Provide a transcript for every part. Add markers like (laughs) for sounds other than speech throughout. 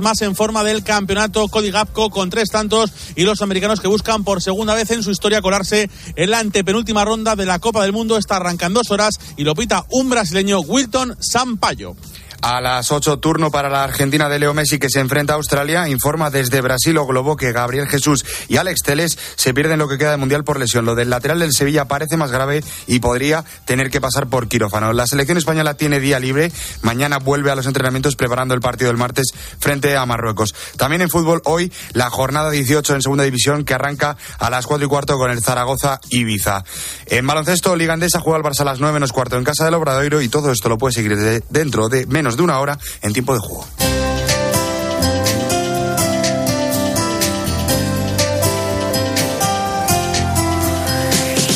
más en forma del campeonato Cody Gapco con tres tantos y los americanos que buscan por segunda vez en su historia colarse en la antepenúltima ronda de la Copa del Mundo está arrancando dos horas y lo pita un brasileño Wilton Sampaio. A las 8, turno para la Argentina de Leo Messi que se enfrenta a Australia. Informa desde Brasil o Globo que Gabriel Jesús y Alex Teles se pierden lo que queda de Mundial por lesión. Lo del lateral del Sevilla parece más grave y podría tener que pasar por quirófano. La selección española tiene día libre. Mañana vuelve a los entrenamientos preparando el partido del martes frente a Marruecos. También en fútbol hoy la jornada 18 en segunda división que arranca a las 4 y cuarto con el Zaragoza Ibiza. En baloncesto, Liga Andesa juega el Barça a las 9 menos cuarto en casa del Obradoiro y todo esto lo puede seguir dentro de menos de una hora en tiempo de juego.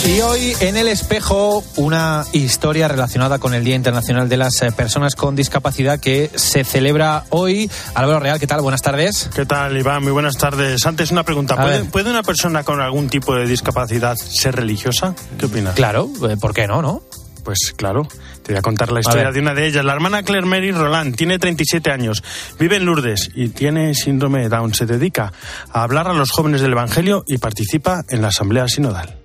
Y hoy en el espejo una historia relacionada con el Día Internacional de las eh, Personas con Discapacidad que se celebra hoy. Álvaro Real, ¿qué tal? Buenas tardes. ¿Qué tal, Iván? Muy buenas tardes. Antes una pregunta. ¿Puede, ¿Puede, una persona con algún tipo de discapacidad ser religiosa? ¿Qué opinas? Claro, eh, ¿por qué no, no? Pues claro, te voy a contar la historia de una de ellas. La hermana Claire Mary Roland tiene 37 años, vive en Lourdes y tiene síndrome de Down. Se dedica a hablar a los jóvenes del Evangelio y participa en la Asamblea Sinodal.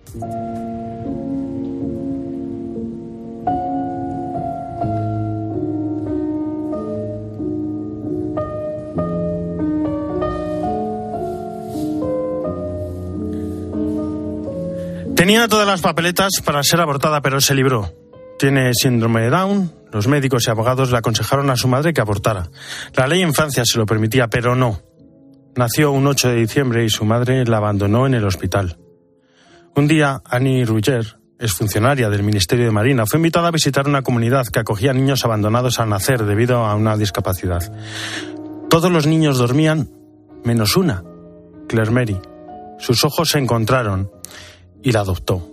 Tenía todas las papeletas para ser abortada, pero se libró. Tiene síndrome de Down. Los médicos y abogados le aconsejaron a su madre que abortara. La ley en Francia se lo permitía, pero no. Nació un 8 de diciembre y su madre la abandonó en el hospital. Un día, Annie Rouger, funcionaria del Ministerio de Marina, fue invitada a visitar una comunidad que acogía niños abandonados al nacer debido a una discapacidad. Todos los niños dormían, menos una, Claire Mary. Sus ojos se encontraron y la adoptó.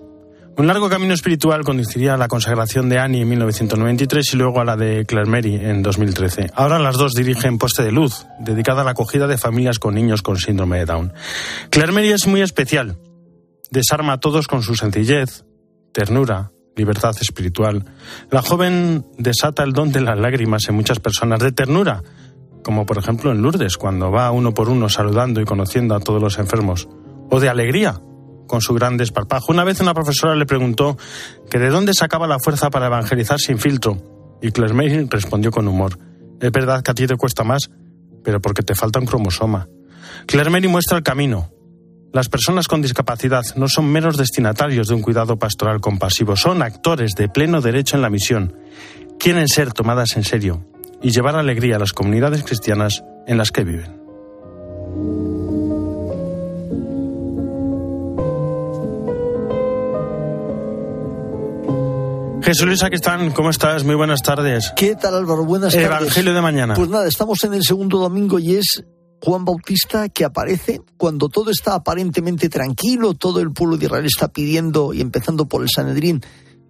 Un largo camino espiritual conduciría a la consagración de Annie en 1993 y luego a la de Claire Mary en 2013. Ahora las dos dirigen Poste de Luz, dedicada a la acogida de familias con niños con síndrome de Down. Claire Mary es muy especial. Desarma a todos con su sencillez, ternura, libertad espiritual. La joven desata el don de las lágrimas en muchas personas de ternura, como por ejemplo en Lourdes, cuando va uno por uno saludando y conociendo a todos los enfermos. O de alegría, con su gran desparpajo. Una vez una profesora le preguntó que de dónde sacaba la fuerza para evangelizar sin filtro, y Claire May respondió con humor, es verdad que a ti te cuesta más, pero porque te falta un cromosoma. Claire Mary muestra el camino. Las personas con discapacidad no son meros destinatarios de un cuidado pastoral compasivo, son actores de pleno derecho en la misión. Quieren ser tomadas en serio y llevar alegría a las comunidades cristianas en las que viven. Jesús Luis están. ¿cómo estás? Muy buenas tardes. ¿Qué tal Álvaro? Buenas tardes. Evangelio de mañana. Pues nada, estamos en el segundo domingo y es Juan Bautista que aparece cuando todo está aparentemente tranquilo, todo el pueblo de Israel está pidiendo y empezando por el Sanedrín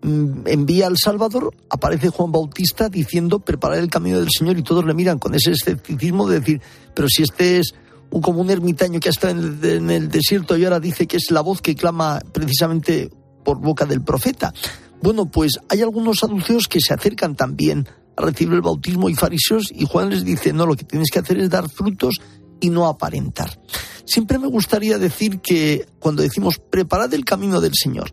mm, envía al Salvador, aparece Juan Bautista diciendo preparar el camino del Señor y todos le miran con ese escepticismo de decir, pero si este es un, como un ermitaño que ha estado en el, en el desierto y ahora dice que es la voz que clama precisamente por boca del profeta. Bueno, pues hay algunos saduceos que se acercan también a recibir el bautismo y fariseos y Juan les dice, no, lo que tienes que hacer es dar frutos y no aparentar. Siempre me gustaría decir que cuando decimos preparad el camino del Señor,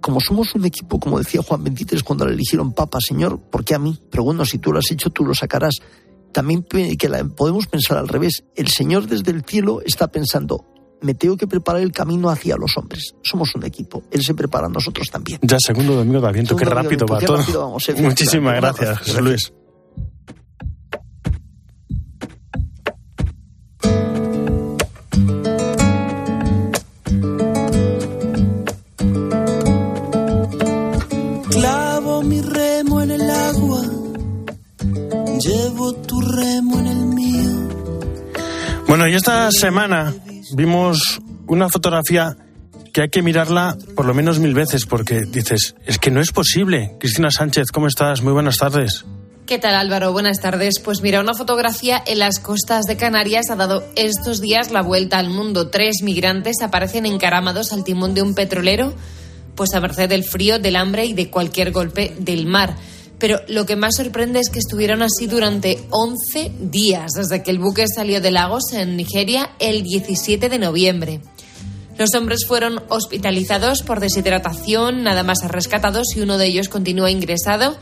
como somos un equipo, como decía Juan 23 cuando le eligieron Papa, Señor, ¿por qué a mí? Pero bueno, si tú lo has hecho, tú lo sacarás. También que podemos pensar al revés. El Señor desde el cielo está pensando, me tengo que preparar el camino hacia los hombres. Somos un equipo. Él se prepara a nosotros también. Ya segundo domingo de Aviento, qué rápido va todo. (laughs) Muchísimas gracias, José Luis. Clavo mi remo en el agua, llevo tu remo en el mío. Bueno, y esta semana vimos una fotografía que hay que mirarla por lo menos mil veces porque dices, es que no es posible. Cristina Sánchez, ¿cómo estás? Muy buenas tardes. ¿Qué tal Álvaro? Buenas tardes. Pues mira, una fotografía en las costas de Canarias ha dado estos días la vuelta al mundo. Tres migrantes aparecen encaramados al timón de un petrolero, pues a merced del frío, del hambre y de cualquier golpe del mar. Pero lo que más sorprende es que estuvieron así durante 11 días, desde que el buque salió de Lagos, en Nigeria, el 17 de noviembre. Los hombres fueron hospitalizados por deshidratación, nada más rescatados y uno de ellos continúa ingresado.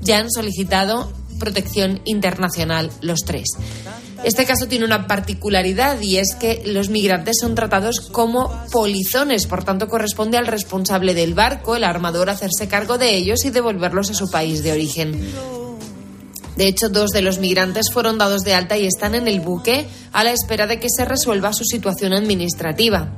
Ya han solicitado protección internacional los tres. Este caso tiene una particularidad y es que los migrantes son tratados como polizones, por tanto corresponde al responsable del barco, el armador, hacerse cargo de ellos y devolverlos a su país de origen. De hecho, dos de los migrantes fueron dados de alta y están en el buque a la espera de que se resuelva su situación administrativa.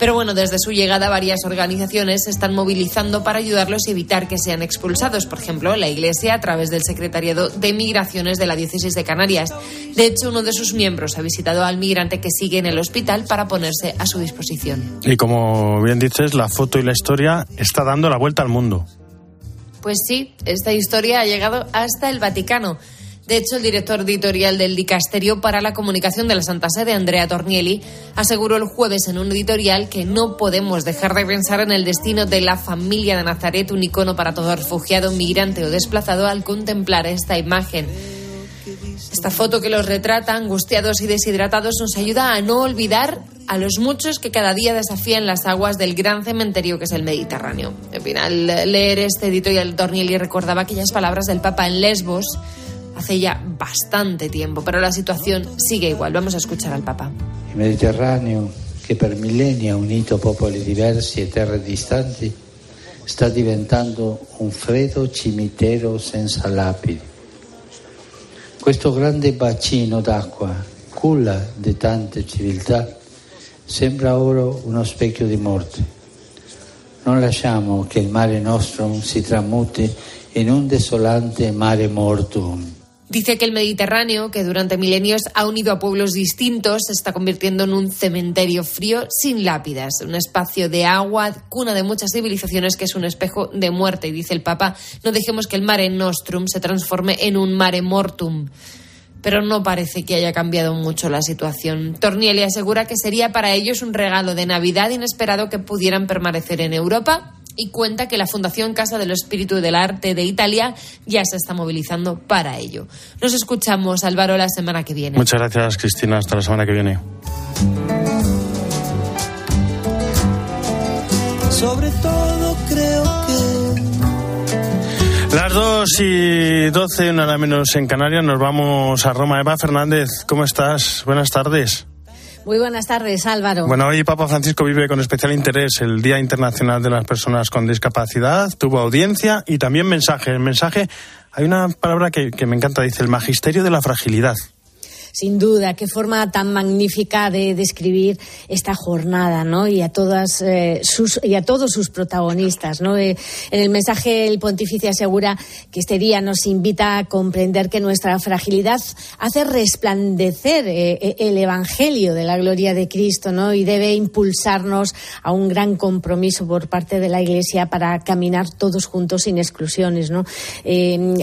Pero bueno, desde su llegada varias organizaciones se están movilizando para ayudarlos y evitar que sean expulsados. Por ejemplo, la Iglesia a través del Secretariado de Migraciones de la Diócesis de Canarias. De hecho, uno de sus miembros ha visitado al migrante que sigue en el hospital para ponerse a su disposición. Y como bien dices, la foto y la historia está dando la vuelta al mundo. Pues sí, esta historia ha llegado hasta el Vaticano. De hecho, el director editorial del Dicasterio para la Comunicación de la Santa Sede, Andrea Tornielli, aseguró el jueves en un editorial que no podemos dejar de pensar en el destino de la familia de Nazaret, un icono para todo refugiado, migrante o desplazado, al contemplar esta imagen. Esta foto que los retrata, angustiados y deshidratados, nos ayuda a no olvidar a los muchos que cada día desafían las aguas del gran cementerio que es el Mediterráneo. Al leer este editorial, Tornielli recordaba aquellas palabras del Papa en Lesbos hace ya bastante tiempo, pero la situación sigue igual. Vamos a escuchar al Papa. Il Mediterraneo, che per millenni ha unito popoli diversi e terre distanti, sta diventando un freddo cimitero senza lapidi. Questo grande bacino d'acqua, culla di tante civiltà, sembra ora uno specchio di morte. Non lasciamo che il mare nostrum si tramuti in un desolante mare mortum. Dice que el Mediterráneo, que durante milenios ha unido a pueblos distintos, se está convirtiendo en un cementerio frío sin lápidas, un espacio de agua, cuna de muchas civilizaciones que es un espejo de muerte. Y dice el Papa, no dejemos que el mare nostrum se transforme en un mare mortum. Pero no parece que haya cambiado mucho la situación. Tornielli asegura que sería para ellos un regalo de Navidad inesperado que pudieran permanecer en Europa y cuenta que la Fundación Casa del Espíritu del Arte de Italia ya se está movilizando para ello. Nos escuchamos, Álvaro, la semana que viene. Muchas gracias, Cristina. Hasta la semana que viene. Sobre todo creo que Las 2 y 12, una hora menos en Canarias, nos vamos a Roma. Eva Fernández, ¿cómo estás? Buenas tardes. Muy buenas tardes, Álvaro. Bueno, hoy Papa Francisco vive con especial interés el Día Internacional de las Personas con Discapacidad. Tuvo audiencia y también mensaje. El mensaje, hay una palabra que, que me encanta, dice el magisterio de la fragilidad. Sin duda, qué forma tan magnífica de describir esta jornada, ¿no? Y a todas eh, sus y a todos sus protagonistas, ¿no? Eh, en el mensaje el pontífice asegura que este día nos invita a comprender que nuestra fragilidad hace resplandecer eh, el evangelio de la gloria de Cristo, ¿no? Y debe impulsarnos a un gran compromiso por parte de la Iglesia para caminar todos juntos sin exclusiones, ¿no?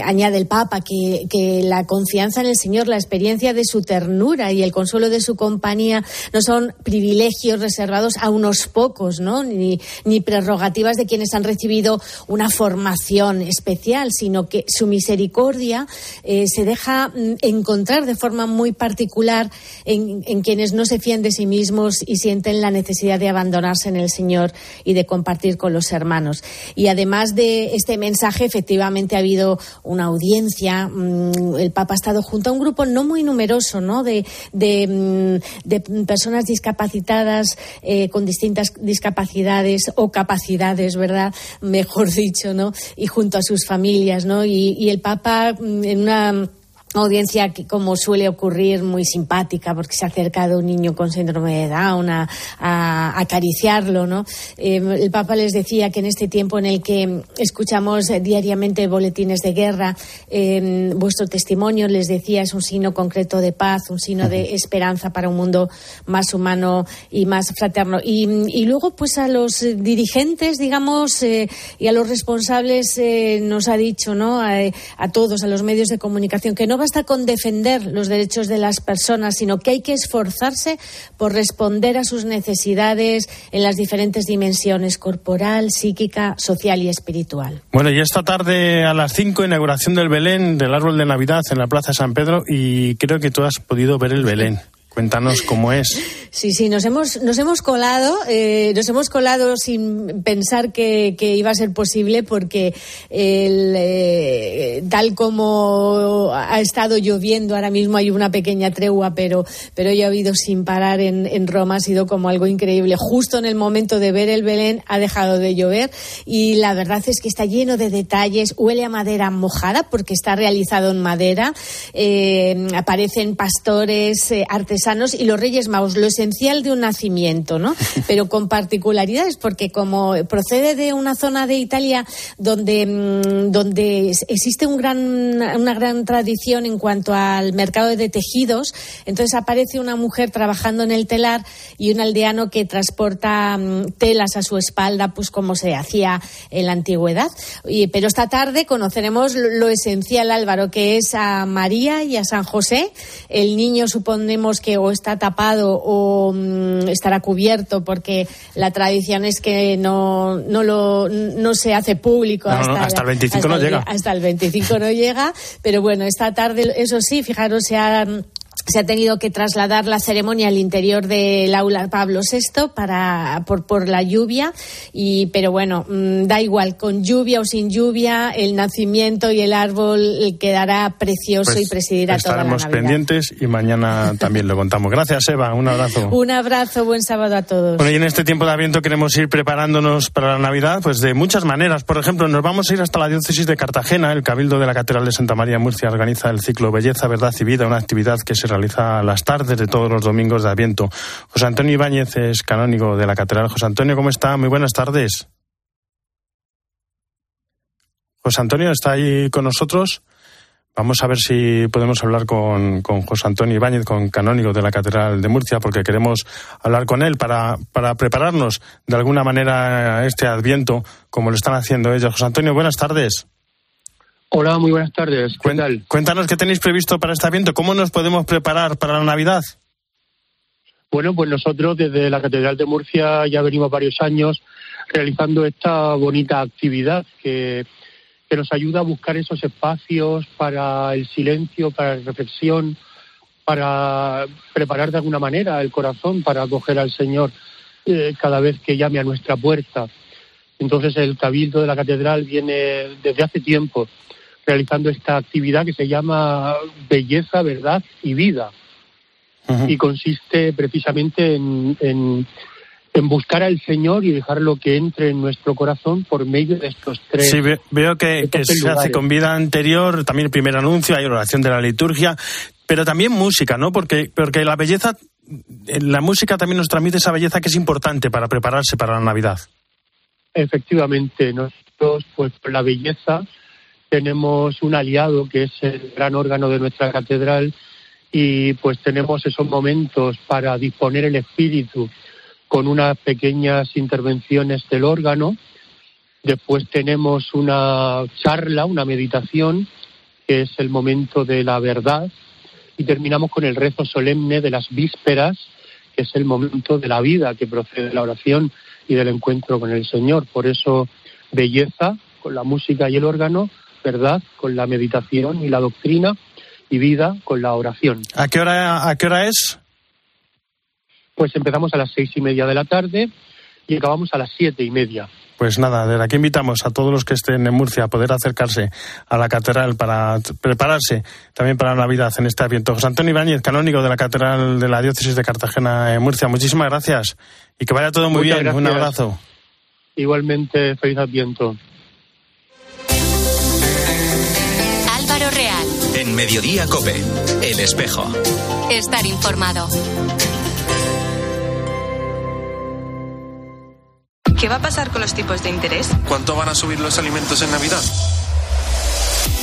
Añade el Papa que la confianza en el Señor, la experiencia de su ternura y el consuelo de su compañía no son privilegios reservados a unos pocos, ¿no? Ni, prerrogativas de quienes han recibido una formación especial, sino que su misericordia eh, se deja mm, encontrar de forma muy particular en, en quienes no se fían de sí mismos y sienten la necesidad de abandonarse en el Señor y de compartir con los hermanos. Y además de este mensaje, efectivamente ha habido una audiencia. mm, El Papa ha estado junto a un grupo no muy numeroso, ¿no? De, de, mm, de personas discapacitadas eh, con distintas discapacidades o capacidades, ¿verdad? (laughs) Mejor dicho, ¿no? Y junto a sus familias, ¿no? Y, y el Papa, mm, en una audiencia que como suele ocurrir muy simpática porque se ha acercado un niño con síndrome de Down a, a acariciarlo no Eh, el Papa les decía que en este tiempo en el que escuchamos diariamente boletines de guerra eh, vuestro testimonio les decía es un signo concreto de paz un signo de esperanza para un mundo más humano y más fraterno. Y, y luego pues a los dirigentes digamos eh, y a los responsables eh, nos ha dicho no a, a todos a los medios de comunicación que no va basta con defender los derechos de las personas, sino que hay que esforzarse por responder a sus necesidades en las diferentes dimensiones corporal, psíquica, social y espiritual. Bueno, y esta tarde a las 5, inauguración del Belén, del árbol de Navidad en la Plaza San Pedro, y creo que tú has podido ver el Belén. Cuéntanos cómo es. (laughs) Sí, sí, nos hemos, nos hemos colado, eh, nos hemos colado sin pensar que, iba a ser posible porque el, eh, tal como ha estado lloviendo, ahora mismo hay una pequeña tregua, pero, pero ha llovido sin parar en, en Roma, ha sido como algo increíble. Justo en el momento de ver el Belén ha dejado de llover y la verdad es que está lleno de detalles, huele a madera mojada porque está realizado en madera, eh, aparecen pastores, artesanos, y los Reyes Magos, lo esencial de un nacimiento, ¿no? (laughs) Pero con particularidades, porque como procede de una zona de Italia donde, mm, donde existe un gran, una gran tradición en cuanto al mercado de tejidos, entonces aparece una mujer trabajando en el telar y un aldeano que transporta mm, telas a su espalda, pues como se hacía en la antigüedad. Y, pero esta tarde conoceremos lo esencial, Álvaro, que es a María y a San José. El niño suponemos que o está tapado o mm, estará cubierto porque la tradición es que no, no, lo, no se hace público hasta, el 25 no llega. Hasta el 25 no llega, pero bueno, esta tarde, eso sí, fijaros, se han se ha tenido que trasladar la ceremonia al interior del aula Pablo VI para, por, por la lluvia, y, pero bueno, mm, da igual, con lluvia o sin lluvia, el nacimiento y el árbol quedará precioso y pues presidirá toda la Estaremos pendientes y mañana también lo contamos. Gracias, Eva, un abrazo. (laughs) un abrazo, buen sábado a todos. Bueno, y en este tiempo de Aviento queremos ir preparándonos para la Navidad, pues de muchas maneras. Por ejemplo, nos vamos a ir hasta la diócesis de Cartagena. El Cabildo de la Catedral de Santa María Murcia organiza el ciclo Belleza, Verdad y Vida, una actividad que se realiza las tardes de todos los domingos de Adviento. José Antonio Ibáñez es canónigo de la Catedral. José Antonio, ¿cómo está? Muy buenas tardes. José Antonio está ahí con nosotros. Vamos a ver si podemos hablar con, con, José Antonio Ibáñez, con canónigo de la Catedral de Murcia, porque queremos hablar con él para, para prepararnos de alguna manera este Adviento, como lo están haciendo ellos. José Antonio, buenas tardes. Hola, muy buenas tardes. ¿Qué Cuéntanos qué tenéis previsto para este evento. ¿Cómo nos podemos preparar para la Navidad? Bueno, pues nosotros desde la Catedral de Murcia ya venimos varios años realizando esta bonita actividad que, que nos ayuda a buscar esos espacios para el silencio, para la reflexión, para preparar de alguna manera el corazón para acoger al Señor eh, cada vez que llame a nuestra puerta. Entonces el Cabildo de la Catedral viene desde hace tiempo realizando esta actividad que se llama Belleza, Verdad y Vida. Y consiste precisamente en, en, buscar al Señor y dejarlo que entre en nuestro corazón por medio de estos tres. Sí, veo que, se hace con vida anterior, también el primer anuncio, hay oración de la liturgia, pero también música, ¿no? Porque, porque la belleza, la música también nos transmite esa belleza que es importante para prepararse para la Navidad. Efectivamente, nosotros, pues la belleza tenemos un aliado que es el gran órgano de nuestra catedral y pues tenemos esos momentos para disponer el espíritu con unas pequeñas intervenciones del órgano. Después tenemos una charla, una meditación, que es el momento de la verdad. Y terminamos con el rezo solemne de las vísperas, que es el momento de la vida que procede de la oración y del encuentro con el Señor. Por eso, belleza con la música y el órgano, verdad con la meditación y la doctrina y vida con la oración. ¿A qué hora, a qué hora es? Pues empezamos a las seis y media de la tarde y acabamos a las siete y media. Pues nada, desde aquí invitamos a todos los que estén en Murcia a poder acercarse a la catedral para prepararse también para la Navidad en este aviento. José Antonio Ibáñez, canónigo de la catedral de la diócesis de Cartagena en Murcia, muchísimas gracias y que vaya todo muy bien. Un abrazo. Igualmente, feliz adviento. En Mediodía Cope, El Espejo. Estar informado. ¿Qué va a pasar con los tipos de interés? ¿Cuánto van a subir los alimentos en Navidad?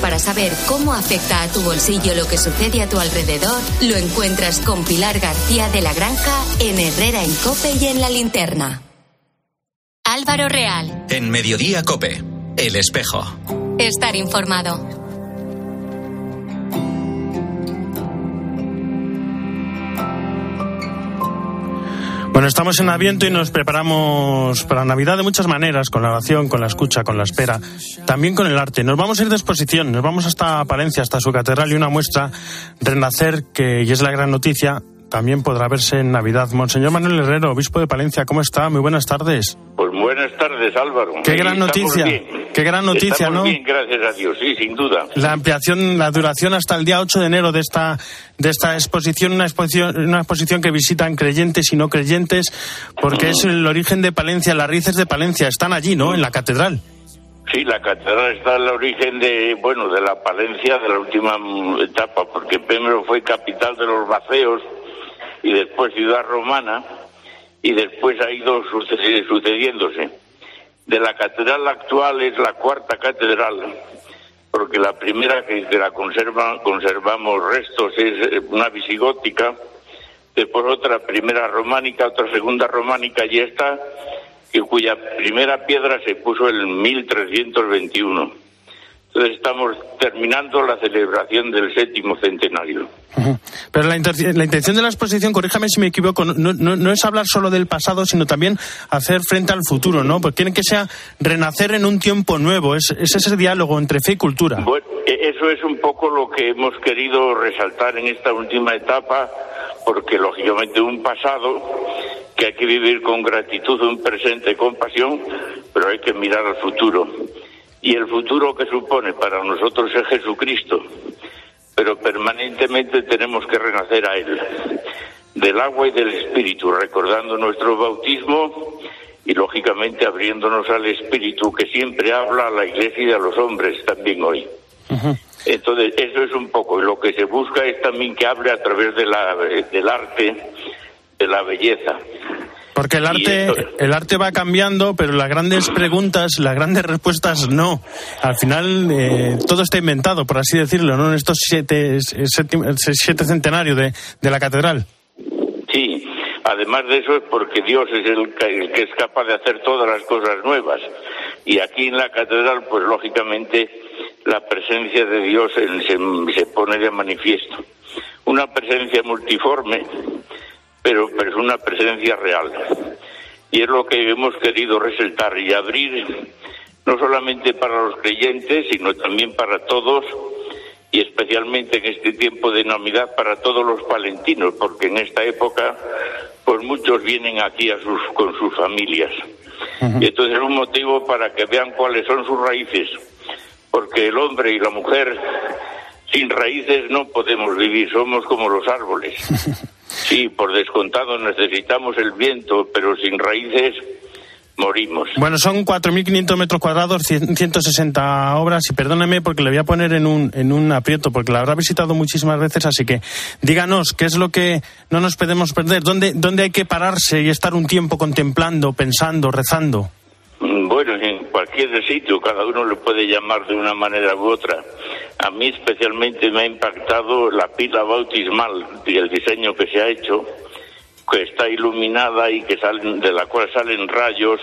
para saber cómo afecta a tu bolsillo lo que sucede a tu alrededor lo encuentras con Pilar García de la Granja en Herrera en Cope y en la linterna. Álvaro Real. En Mediodía Cope. El espejo. Estar informado. Bueno, estamos en Aviento y nos preparamos para Navidad de muchas maneras, con la oración, con la escucha, con la espera, también con el arte. Nos vamos a ir de exposición, nos vamos hasta Palencia, hasta su catedral y una muestra, Renacer, que y es la gran noticia, también podrá verse en Navidad. Monseñor Manuel Herrero, obispo de Palencia, ¿cómo está? Muy buenas tardes. Pues buenas tardes, Álvaro. Qué gran noticia. Qué gran noticia, Estamos ¿no? bien, gracias a Dios, sí, sin duda. La ampliación, la duración hasta el día 8 de enero de esta, de esta exposición, una exposición, una exposición que visitan creyentes y no creyentes, porque es el origen de Palencia, las raíces de Palencia, están allí, ¿no? En la catedral. Sí, la catedral está en el origen de, bueno, de la Palencia de la última mm, etapa, porque primero fue capital de los vaceos y después ciudad romana y después ha ido sucedi- sucediéndose. De la catedral actual es la cuarta catedral, porque la primera que, la conserva, conservamos restos es eh, una visigótica, después otra primera románica, otra segunda románica y esta, que cuya primera piedra se puso en 1321. Estamos terminando la celebración del séptimo centenario. Pero la, la intención de la exposición, corríjame si me equivoco, no, no- no es hablar solo del pasado, sino también hacer frente al futuro, ¿no? Porque quieren que sea renacer en un tiempo nuevo, es, es ese diálogo entre fe y cultura. Bueno, e- eso es un poco lo que hemos querido resaltar en esta última etapa, porque lógicamente un pasado que hay que vivir con gratitud, un presente con pasión, pero hay que mirar al futuro. Y el futuro que supone para nosotros es Jesucristo, pero permanentemente tenemos que renacer a Él, del agua y del Espíritu, recordando nuestro bautismo y lógicamente abriéndonos al Espíritu que siempre habla a la Iglesia y a los hombres también hoy. Entonces, eso es un poco. y Lo que se busca es también que hable a través de la, del arte, de la belleza. Porque el arte, esto- el arte va cambiando, pero las grandes preguntas, las grandes respuestas no. Al final eh, todo está inventado, por así decirlo, ¿no? En estos siete, siete centenarios de, de la catedral. Sí, además de eso es porque Dios es el que, el que es capaz de hacer todas las cosas nuevas. Y aquí en la catedral, pues lógicamente la presencia de Dios en- se, se pone de manifiesto. Una presencia multiforme, pero, es una presencia real. Y es lo que hemos querido resaltar y abrir, no solamente para los creyentes, sino también para todos, y especialmente en este tiempo de Navidad para todos los palentinos, porque en esta época, pues muchos vienen aquí a sus, con sus familias. Y entonces es un motivo para que vean cuáles son sus raíces, porque el hombre y la mujer sin raíces no podemos vivir, somos como los árboles. (laughs) Sí, por descontado necesitamos el viento, pero sin raíces morimos. Bueno, son 4.500 metros cuadrados, 100 160 obras, y perdóneme porque le voy a poner en un, en un aprieto, porque la habrá visitado muchísimas veces, así que díganos qué es lo que no nos podemos perder, dónde, dónde hay que pararse y estar un tiempo contemplando, pensando, rezando. Bueno, en cualquier sitio, cada uno le puede llamar de una manera u otra. A mí especialmente me ha impactado la pila bautismal y el diseño que se ha hecho, que está iluminada y que salen, de la cual salen rayos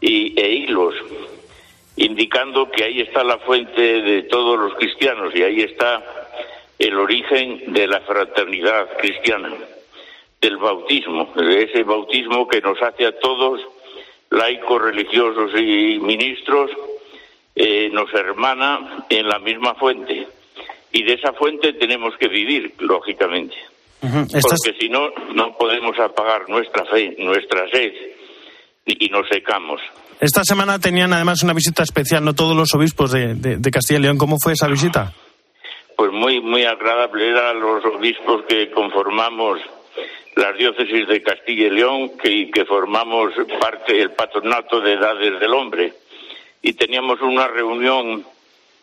y, e hilos, indicando que ahí está la fuente de todos los cristianos y ahí está el origen de la fraternidad cristiana, del bautismo, de ese bautismo que nos hace a todos laicos, religiosos y ministros, eh, nos hermana en la misma fuente. Y de esa fuente tenemos que vivir, lógicamente. Porque si no, no podemos apagar nuestra fe, nuestra sed, y nos secamos. Esta semana tenían además una visita especial, no todos los obispos de, de Castilla y León. ¿Cómo fue esa visita? Pues muy, muy agradable. Eran los obispos que conformamos las diócesis de Castilla y León, que, que formamos parte del patronato de edades del hombre. Y teníamos una reunión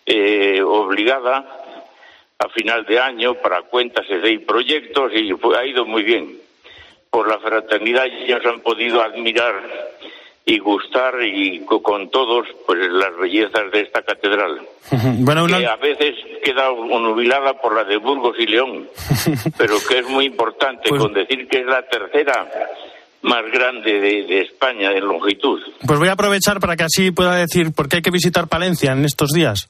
eh, obligada a final de año para cuentas y proyectos y ha ido muy bien. Por la fraternidad ya se han podido admirar y gustar y con todos pues las bellezas de esta catedral (laughs) bueno, que a veces queda nubilada por la de Burgos y León (laughs) pero que es muy importante pues con decir que es la tercera más grande de, España en longitud pues voy a aprovechar para que así pueda decir por qué hay que visitar Palencia en estos días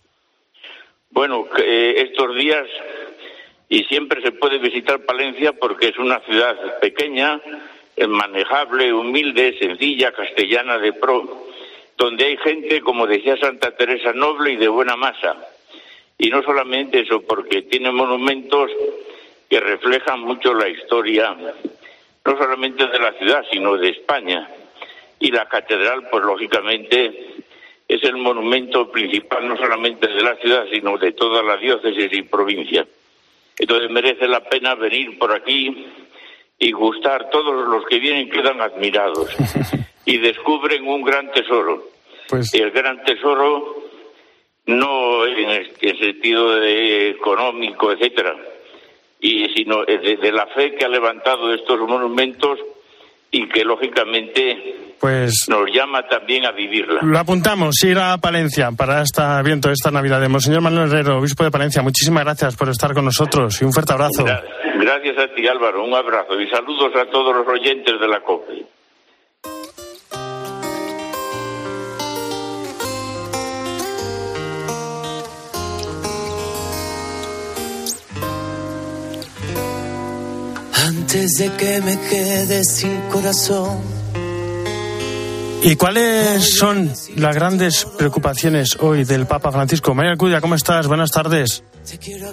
bueno eh, estos días y siempre se puede visitar Palencia porque es una ciudad pequeña manejable, humilde, sencilla, castellana de pro, donde hay gente, como decía Santa Teresa, noble y de buena masa. Y no solamente eso, porque tiene monumentos que reflejan mucho la historia, no solamente de la ciudad, sino de España. Y la catedral, pues lógicamente, es el monumento principal no solamente de la ciudad, sino de toda la diócesis y provincia. Entonces merece la pena venir por aquí y gustar. Todos los que vienen quedan admirados (laughs) y descubren un gran tesoro. Pues... El gran tesoro no en el sentido de económico, etcétera, y sino de, la fe que ha levantado estos monumentos y que lógicamente pues nos llama también a vivirla. Lo apuntamos, ir a Palencia para esta viento esta Navidad. Monseñor Manuel Herrero, obispo de Palencia, muchísimas gracias por estar con nosotros y un fuerte abrazo. Gracias a ti, Álvaro. Un abrazo y saludos a todos los oyentes de la COPE. Antes de que me quede sin corazón. ¿Y cuáles son las grandes preocupaciones hoy del Papa Francisco? María Alcudia, ¿cómo estás? Buenas tardes.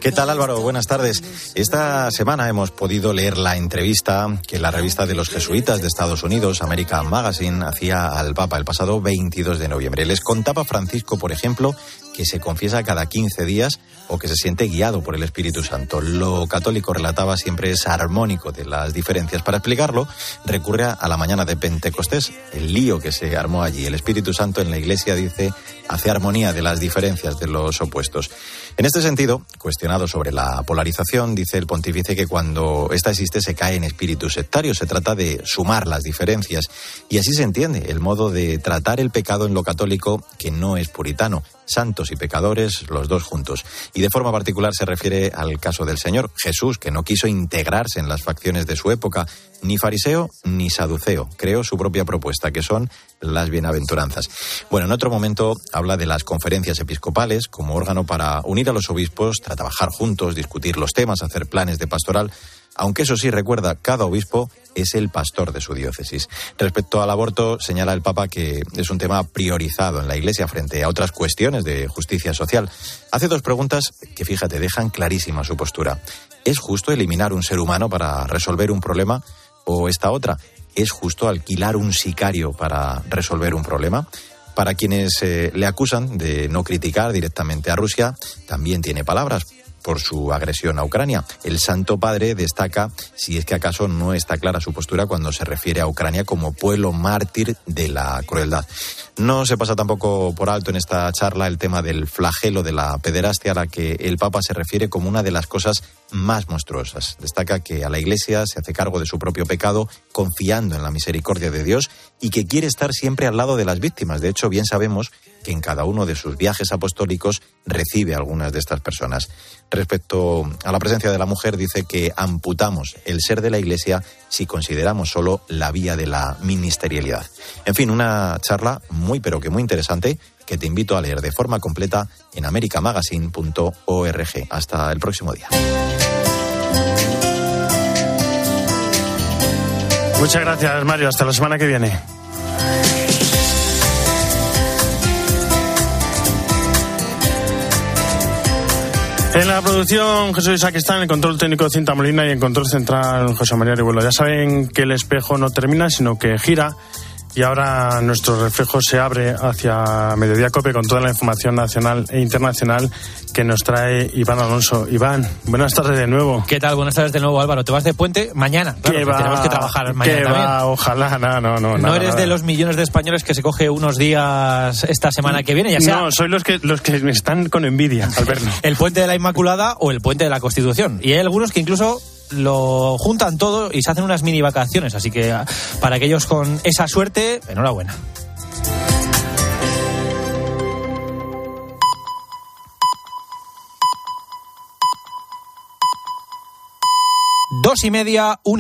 ¿Qué tal Álvaro? Buenas tardes. Esta semana hemos podido leer la entrevista que la revista de los jesuitas de Estados Unidos, American Magazine, hacía al Papa el pasado 22 de noviembre. Les contaba Francisco, por ejemplo, que se confiesa cada 15 días o que se siente guiado por el Espíritu Santo. Lo católico relataba siempre es armónico de las diferencias. Para explicarlo, recurre a la mañana de Pentecostés, el lío que se armó allí. El Espíritu Santo en la Iglesia dice hace armonía de las diferencias de los opuestos. En este sentido, cuestionado sobre la polarización, dice el pontífice que cuando esta existe se cae en espíritu sectario. Se trata de sumar las diferencias. Y así se entiende el modo de tratar el pecado en lo católico que no es puritano santos y pecadores, los dos juntos. Y de forma particular se refiere al caso del Señor Jesús, que no quiso integrarse en las facciones de su época, ni fariseo ni saduceo. Creó su propia propuesta, que son las bienaventuranzas. Bueno, en otro momento habla de las conferencias episcopales como órgano para unir a los obispos, trabajar juntos, discutir los temas, hacer planes de pastoral aunque eso sí recuerda, cada obispo es el pastor de su diócesis. Respecto al aborto, señala el Papa que es un tema priorizado en la Iglesia frente a otras cuestiones de justicia social. Hace dos preguntas que, fíjate, dejan clarísima su postura. ¿Es justo eliminar un ser humano para resolver un problema? ¿O esta otra? ¿Es justo alquilar un sicario para resolver un problema? Para quienes eh, le acusan de no criticar directamente a Rusia, también tiene palabras por su agresión a Ucrania. El Santo Padre destaca si es que acaso no está clara su postura cuando se refiere a Ucrania como pueblo mártir de la crueldad. No se pasa tampoco por alto en esta charla el tema del flagelo de la pederastia a la que el Papa se refiere como una de las cosas más monstruosas. Destaca que a la Iglesia se hace cargo de su propio pecado confiando en la misericordia de Dios y que quiere estar siempre al lado de las víctimas. De hecho, bien sabemos que en cada uno de sus viajes apostólicos recibe a algunas de estas personas. Respecto a la presencia de la mujer, dice que amputamos el ser de la Iglesia si consideramos solo la vía de la ministerialidad. En fin, una charla muy pero que muy interesante que te invito a leer de forma completa en americamagazine.org. Hasta el próximo día. Muchas gracias, Mario. Hasta la semana que viene. En la producción, Jesús Isaac está en el control técnico de Cinta Molina y en control central José María Rivuelo. Ya saben que el espejo no termina, sino que gira Y ahora nuestro reflejo se abre hacia Mediodía Cope con toda la información nacional e internacional que nos trae Iván Alonso. Iván, buenas tardes de nuevo. ¿Qué tal? Buenas tardes de nuevo, Álvaro. ¿Te vas de puente mañana? Claro, ¿Qué que va? tenemos que trabajar mañana ¿Qué también. va? Ojalá, no, no, no. No nada, eres nada. de los millones de españoles que se coge unos días esta semana que viene, ya sea No, soy los que, los que me están con envidia al verlo. (laughs) el puente de la Inmaculada o el puente de la Constitución. Y hay algunos que incluso lo juntan todo y se hacen unas mini vacaciones. Así que ah, para aquellos con esa suerte, enhorabuena. Dos y media, un